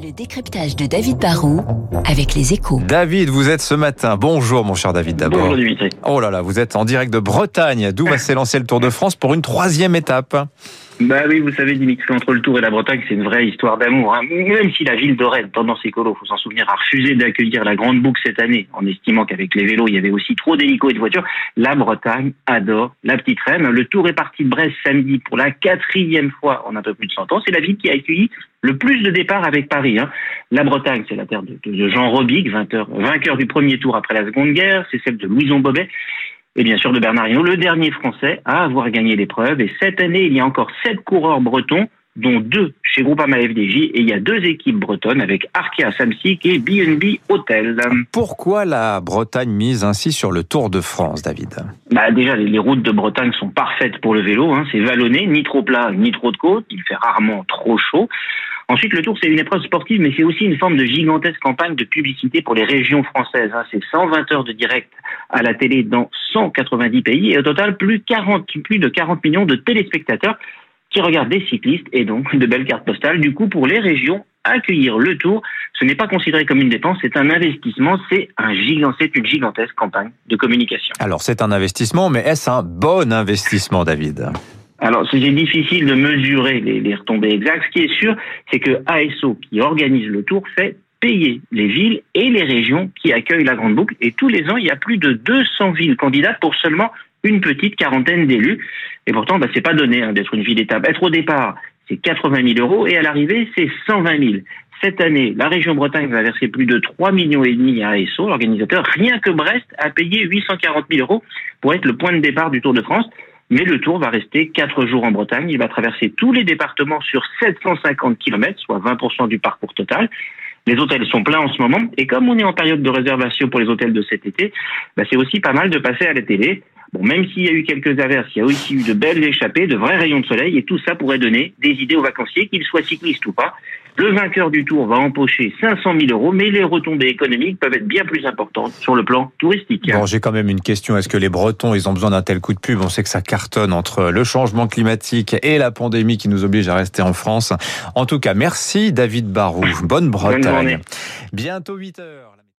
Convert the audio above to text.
Le décryptage de David Barrault avec les échos. David, vous êtes ce matin. Bonjour mon cher David d'abord. Bonjour Dimitri. Oh là là, vous êtes en direct de Bretagne, d'où va s'élancer le Tour de France pour une troisième étape. Bah oui, vous savez Dimitri, entre le Tour et la Bretagne, c'est une vraie histoire d'amour. hein. Même si la ville de Rennes, tendance écolo, faut s'en souvenir, a refusé d'accueillir la Grande Boucle cette année, en estimant qu'avec les vélos, il y avait aussi trop d'hélicos et de voitures, la Bretagne adore la petite Rennes. Le Tour est parti de Brest samedi pour la quatrième fois en un peu plus de 100 ans. C'est la ville qui a accueilli le plus de départs avec Paris. hein. La Bretagne, c'est la terre de, de Jean Robic, vainqueur, du premier tour après la Seconde Guerre. C'est celle de Louison Bobet et bien sûr de Bernard Hinault, le dernier Français à avoir gagné l'épreuve. Et cette année, il y a encore sept coureurs bretons, dont deux chez Groupama FDJ, et il y a deux équipes bretonnes avec Arkea Samsic et BNB Hotel. Pourquoi la Bretagne mise ainsi sur le Tour de France, David? Bah déjà, les routes de Bretagne sont parfaites pour le vélo. Hein. C'est vallonné, ni trop plat, ni trop de côtes. Il fait rarement trop chaud. Ensuite, le Tour, c'est une épreuve sportive, mais c'est aussi une forme de gigantesque campagne de publicité pour les régions françaises. hein. C'est 120 heures de direct à la télé dans 190 pays et au total, plus, 40, plus de 40 millions de téléspectateurs qui regardent des cyclistes et donc de belles cartes postales. Du coup, pour les régions, accueillir le Tour, ce n'est pas considéré comme une dépense, c'est un investissement, c'est une gigantesque campagne de communication. Alors c'est un investissement, mais est-ce un bon investissement, David? Alors, c'est difficile de mesurer les, retombées exactes. Ce qui est sûr, c'est que ASO, qui organise le tour, fait payer les villes et les régions qui accueillent la Grande Boucle. Et tous les ans, il y a plus de 200 villes candidates pour seulement une petite quarantaine d'élus. Et pourtant, bah, c'est pas donné hein, d'être une ville d'étape. Être au départ, c'est 80 000 euros et à l'arrivée, c'est 120 000. Cette année, la région Bretagne va verser plus de 3 millions et demi à ASO, l'organisateur. Rien que Brest a payé 840 000 euros pour être le point de départ du Tour de France. Mais le Tour va rester 4 jours en Bretagne. Il va traverser tous les départements sur 750 km, soit 20% du parcours total. Les hôtels sont pleins en ce moment. Et comme on est en période de réservation pour les hôtels de cet été, bah, c'est aussi pas mal de passer à la télé. Bon, même s'il y a eu quelques averses, il y a aussi eu de belles échappées, de vrais rayons de soleil, et tout ça pourrait donner des idées aux vacanciers, qu'ils soient cyclistes ou pas. Le vainqueur du Tour va empocher 500 000 euros, mais les retombées économiques peuvent être bien plus importantes sur le plan touristique. Bon, j'ai quand même une question. Est-ce que les Bretons, ils ont besoin d'un tel coup de pub? On sait que ça cartonne entre le changement climatique et la pandémie qui nous oblige à rester en France. En tout cas, merci David Barou. Bonne Bretagne. Bientôt 8 heures.